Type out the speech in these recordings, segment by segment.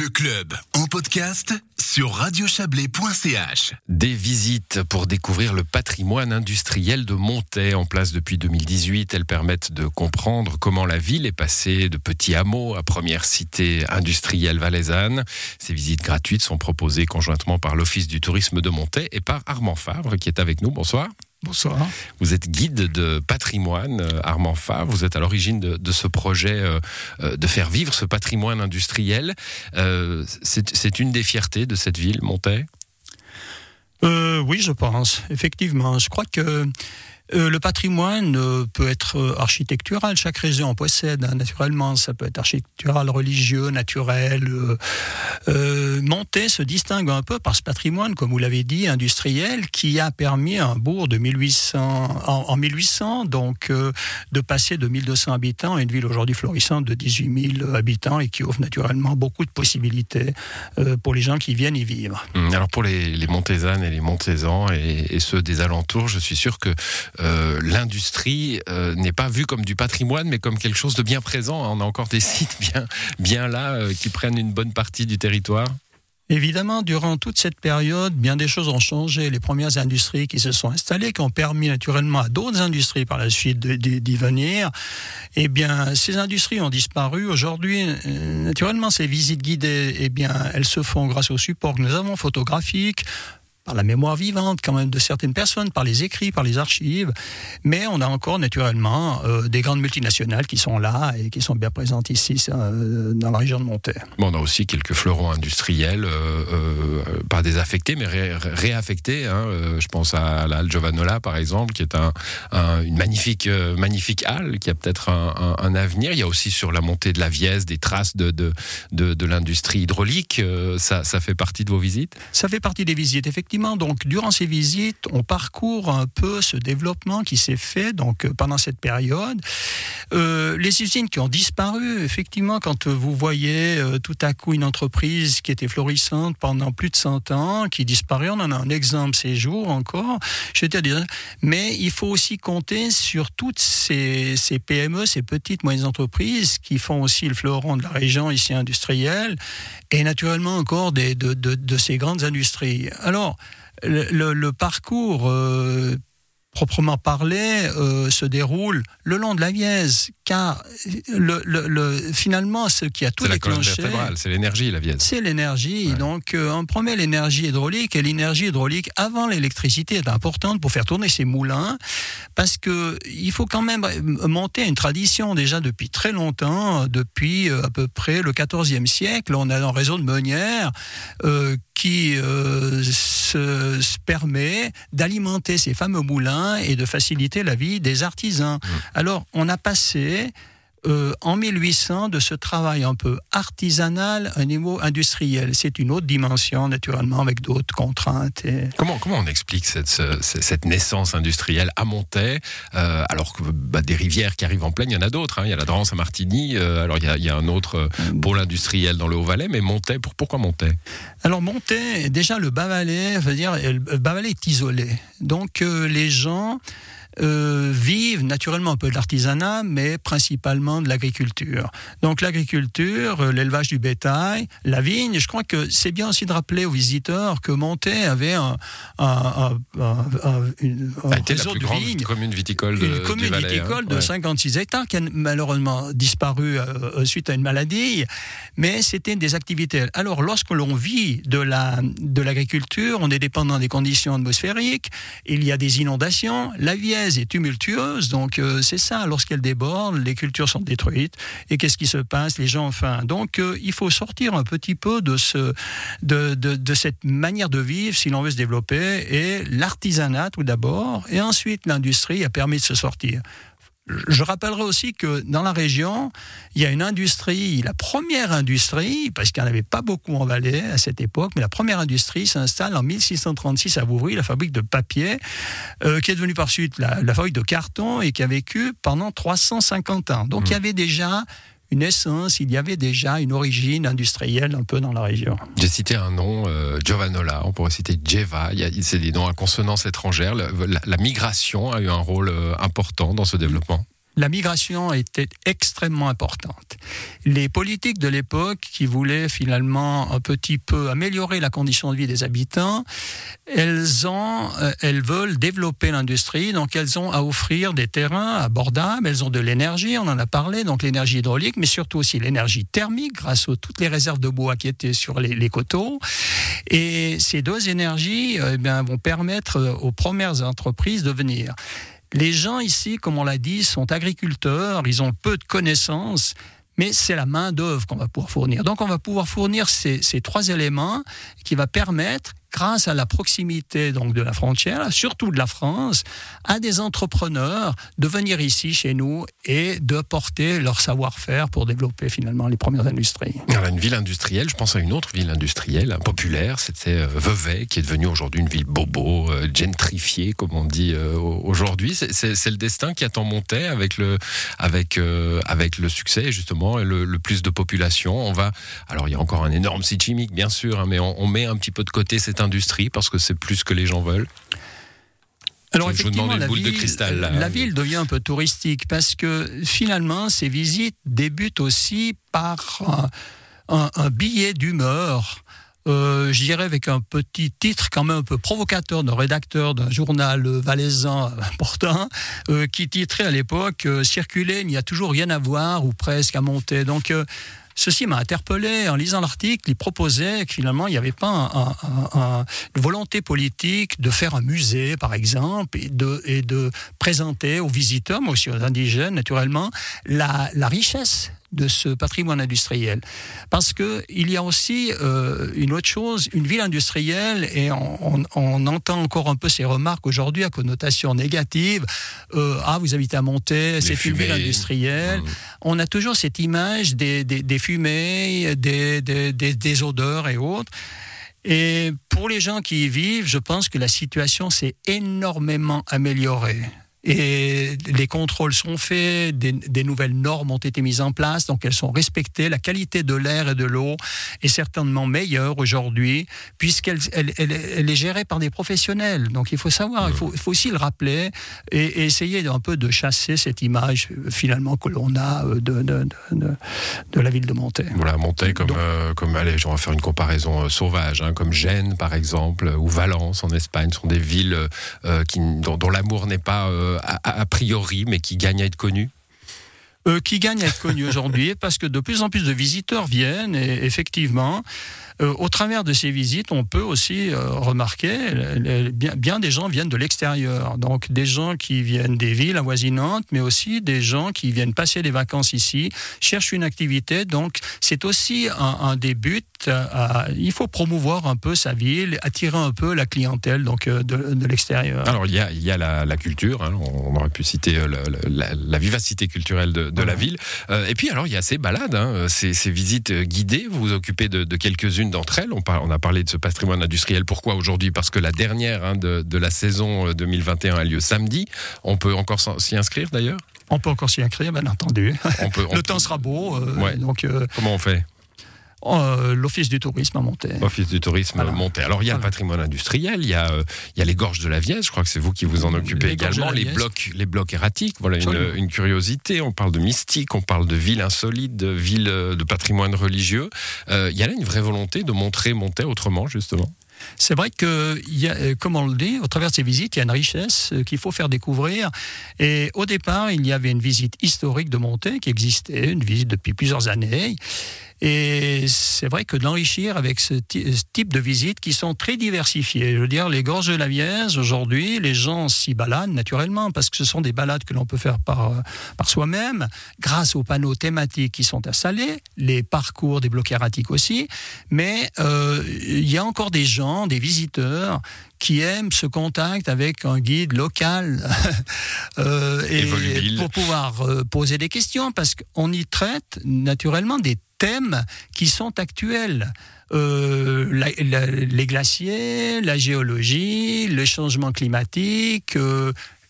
Le club en podcast sur radiochablais.ch. Des visites pour découvrir le patrimoine industriel de Montaix en place depuis 2018. Elles permettent de comprendre comment la ville est passée de petits hameaux à première cité industrielle valaisanne. Ces visites gratuites sont proposées conjointement par l'Office du tourisme de Montaix et par Armand Favre qui est avec nous. Bonsoir. Bonsoir. Vous êtes guide de patrimoine, euh, Armand Favre. Vous êtes à l'origine de, ce projet euh, euh, de faire vivre ce patrimoine industriel. C'est une des fiertés de cette ville, Montaix? Oui, je pense, effectivement. Je crois que euh, le patrimoine euh, peut être euh, architectural, chaque région en possède hein, naturellement, ça peut être architectural, religieux, naturel. Euh, Monté se distingue un peu par ce patrimoine, comme vous l'avez dit, industriel, qui a permis à un bourg de 1800, en, 1800 donc de passer de 1200 habitants à une ville aujourd'hui florissante de 18 000 habitants et qui offre naturellement beaucoup de possibilités pour les gens qui viennent y vivre. Hum, alors pour les, les Montaisannes et les Montaisans et, et, ceux des alentours, je suis sûr que euh, l'industrie euh, n'est pas vue comme du patrimoine, mais comme quelque chose de bien présent. On a encore des sites bien, là euh, qui prennent une bonne partie du territoire. Évidemment, durant toute cette période, bien des choses ont changé. Les premières industries qui se sont installées, qui ont permis naturellement à d'autres industries par la suite d'y venir, eh bien, ces industries ont disparu. Aujourd'hui, naturellement, ces visites guidées, eh bien, elles se font grâce au support que nous avons photographique, par la mémoire vivante quand même de certaines personnes, par les écrits, par les archives. Mais on a encore naturellement euh, des grandes multinationales qui sont là et qui sont bien présentes ici euh, dans la région de Monterre. Bon, on a aussi quelques fleurons industriels, euh, euh pas désaffectés, mais réaffectés. Hein. je pense à la Halle Giovanola, par exemple, qui est un, une magnifique, magnifique halle qui a peut-être un, un, avenir. Il y a aussi sur la montée de la Vièze des traces de, de, de, de l'industrie hydraulique. ça, ça fait partie de vos visites? Ça fait partie des visites, effectivement donc, durant ces visites, on parcourt un peu ce développement qui s'est fait donc, euh, pendant cette période. Euh, les usines qui ont disparu, effectivement, quand vous voyez euh, tout à coup une entreprise qui était florissante pendant plus de 100 ans, qui disparaît, on en a un exemple ces jours encore. Je dire, mais il faut aussi compter sur toutes ces, PME, ces petites moyennes entreprises qui font aussi le fleuron de la région ici industrielle, et naturellement encore de, de ces grandes industries. Alors, le, parcours euh, proprement parlé euh, se déroule le long de la Vièze, car le, le, finalement, ce qui a tout déclenché... C'est l'énergie, la Vièze. C'est l'énergie. Donc, euh, on promet l'énergie hydraulique, et l'énergie hydraulique, avant l'électricité, est importante pour faire tourner ces moulins, parce que il faut quand même monter une tradition déjà depuis très longtemps, depuis euh, à peu près le XIVe siècle. On a un réseau de meunières qui se, se permet d'alimenter ces fameux moulins et de faciliter la vie des artisans. Mmh. Alors, on a passé euh, en 1800 de ce travail un peu artisanal à un niveau industriel. C'est une autre dimension, naturellement, avec d'autres contraintes. Comment, comment on explique cette, cette naissance industrielle à Montaix, euh, alors que bah, des rivières qui arrivent en pleine, il y en a d'autres. Hein. Il y a la Drance à Martigny, euh, alors il y, a, il y, a, un autre pôle industriel dans le Haut-Valais, mais Montaix, pour, pourquoi Montaix? Alors Montaix, déjà le Bas-Valais, dire, le Bas-Valais est isolé. Donc les gens euh, vivent naturellement un peu de l'artisanat, mais principalement de l'agriculture. Donc l'agriculture, euh, l'élevage du bétail, la vigne. Je crois que c'est bien aussi de rappeler aux visiteurs que Monté avait un, un, un, une, réseau de vignes, commune viticole de, une commune hein. viticole de 56 hectares qui a malheureusement disparu euh, suite à une maladie, mais c'était des activités. Alors lorsque l'on vit de la de l'agriculture, on est dépendant des conditions atmosphériques, il y a des inondations, la vie est tumultueuse, donc euh, c'est ça, lorsqu'elle déborde, les cultures sont détruites, et qu'est-ce qui se passe? Les gens, enfin, donc euh, il faut sortir un petit peu de, ce, de, de, de cette manière de vivre si l'on veut se développer, et l'artisanat tout d'abord, et ensuite l'industrie a permis de se sortir. Je rappellerai aussi que dans la région, il y a une industrie, la première industrie, parce qu'il n'y en avait pas beaucoup en Valais à cette époque, mais la première industrie s'installe en 1636 à Vouvry, la fabrique de papier, euh, qui est devenue par suite la, la, fabrique de carton et qui a vécu pendant 350 ans. Donc il y mmh. avait déjà une essence, il y avait déjà une origine industrielle un peu dans la région. J'ai cité un nom, euh, Giovanola, on pourrait citer Jeva, c'est des noms à consonance étrangère. La, migration a eu un rôle euh, important dans ce développement la migration était extrêmement importante. Les politiques de l'époque qui voulaient finalement un petit peu améliorer la condition de vie des habitants, elles ont, euh, elles veulent développer l'industrie, donc elles ont à offrir des terrains abordables, elles ont de l'énergie, on en a parlé, donc l'énergie hydraulique, mais surtout aussi l'énergie thermique grâce à toutes les réserves de bois qui étaient sur les, coteaux. Et ces deux énergies euh, eh vont permettre aux premières entreprises de venir. Les gens ici, comme on l'a dit, sont agriculteurs, ils ont peu de connaissances, mais c'est la main-d'œuvre qu'on va pouvoir fournir. Donc on va pouvoir fournir ces, trois éléments qui va permettre grâce à la proximité donc de la frontière, surtout de la France, à des entrepreneurs de venir ici chez nous et de porter leur savoir-faire pour développer finalement les premières industries. Alors, une ville industrielle, je pense à une autre ville industrielle populaire, c'était euh, Vevey, qui est devenue aujourd'hui une ville bobo, euh, gentrifiée, comme on dit euh, aujourd'hui. C'est le destin qui attend Montet avec le, avec, avec le succès justement et le, plus de population. On va, alors il y a encore un énorme site chimique bien sûr, hein, mais on, on met un petit peu de côté cette industrie parce que c'est plus que les gens veulent alors, je, vous demande une boule de cristal. La ville devient un peu touristique parce que finalement, ces visites débutent aussi par un, billet d'humeur. Euh, je dirais avec un petit titre quand même un peu provocateur d'un rédacteur d'un journal valaisan important euh, qui titrait à l'époque euh, Circuler, il n'y a toujours rien à voir ou presque à monter. Donc Ceci m'a interpellé en lisant l'article. Il proposait que finalement, il n'y avait pas une volonté politique de faire un musée, par exemple, et de, présenter aux visiteurs, mais aussi aux indigènes, naturellement, la richesse de ce patrimoine industriel. Parce qu'il y a aussi euh, une autre chose, une ville industrielle, et on, entend encore un peu ces remarques aujourd'hui à connotation négative. Euh, ah, vous habitez à Monté, c'est une ville industrielle. Mmh. On a toujours cette image des, des, fumées, des, des odeurs et autres. Et pour les gens qui y vivent, je pense que la situation s'est énormément améliorée et les contrôles sont faits, des, nouvelles normes ont été mises en place, donc elles sont respectées. La qualité de l'air et de l'eau est certainement meilleure aujourd'hui, puisqu'elle elle, est gérée par des professionnels. Donc il faut savoir, il faut, aussi le rappeler et, essayer un peu de chasser cette image finalement que l'on a euh, de, de, de, la ville de Monté. Voilà, Monté comme, euh, comme allez, on va faire une comparaison euh, sauvage, hein, comme Gênes par exemple, ou Valence en Espagne, sont des villes qui, dont, dont l'amour n'est pas euh, a, priori, mais qui gagne à être connu euh, qui gagne à être connu aujourd'hui parce que de plus en plus de visiteurs viennent et effectivement, euh, au travers de ces visites, on peut aussi remarquer bien, bien, des gens viennent de l'extérieur, donc des gens qui viennent des villes avoisinantes, mais aussi des gens qui viennent passer des vacances ici, cherchent une activité. Donc c'est aussi un, un des buts il faut promouvoir un peu sa ville, attirer un peu la clientèle donc euh, de, l'extérieur. Alors il y a, la, culture, hein, on aurait pu citer euh, la, vivacité culturelle de, la ville. Euh, et puis alors il y a ces balades, hein, ces, visites guidées. Vous vous occupez de, quelques-unes d'entre elles. On, on, a parlé de ce patrimoine industriel. Pourquoi aujourd'hui? Parce que la dernière hein, de, la saison 2021 a lieu samedi. On peut encore s'y inscrire d'ailleurs? On peut encore s'y inscrire, bien entendu. On peut, Le temps sera beau. donc, Comment on fait? Euh, l'Office du tourisme à Monté. Office du tourisme à Monté. Alors il y a le patrimoine industriel, il y a, euh, il y a les gorges de la Viesse, je crois que c'est vous qui vous en occupez également, les blocs, les blocs erratiques, voilà une, curiosité, on parle de mystique, on parle de villes insolites, de villes euh, de patrimoine religieux. il y a là une vraie volonté de montrer Monté autrement, justement? C'est vrai que, comme on le dit, au travers de ces visites, il y a une richesse qu'il faut faire découvrir. Et au départ, il y avait une visite historique de Monté qui existait, une visite depuis plusieurs années. Et c'est vrai que d'enrichir avec ce, type de visites qui sont très diversifiées. Je veux dire, les gorges de la Vièze, aujourd'hui, les gens s'y baladent naturellement parce que ce sont des balades que l'on peut faire par, par soi-même, grâce aux panneaux thématiques qui sont installés, les parcours des blocs erratiques aussi. Mais euh, il y a encore des gens, des visiteurs, qui aiment ce contact avec un guide local euh, et pour pouvoir euh, poser des questions parce qu'on y traite naturellement des thèmes qui sont actuels. Euh, les glaciers, la géologie, le changement climatique,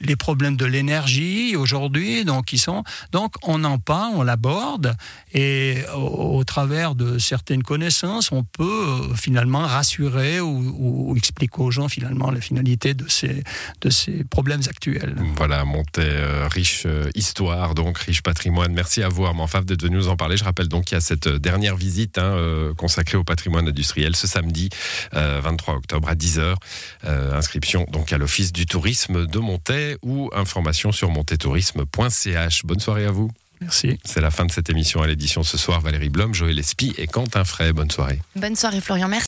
les problèmes de l'énergie aujourd'hui. Donc, ils sont, donc, on en parle, on l'aborde, et au, travers de certaines connaissances, on peut euh, finalement rassurer ou, expliquer aux gens finalement la finalité de ces, de ces problèmes actuels. Voilà, montée euh, riche euh, histoire, donc riche patrimoine. Merci à vous, Armand Favre, venu nous en parler. Je rappelle donc qu'il y a cette dernière visite hein, consacrée au patrimoine industriel ce samedi 23 octobre à 10h. inscription donc à l'Office du tourisme de Ou information sur montetourisme.ch. Bonne soirée à vous. Merci. C'est la fin de cette émission à l'édition ce soir. Valérie Blom, Joël Espy et Quentin Fray. Bonne soirée. Bonne soirée Florian, merci.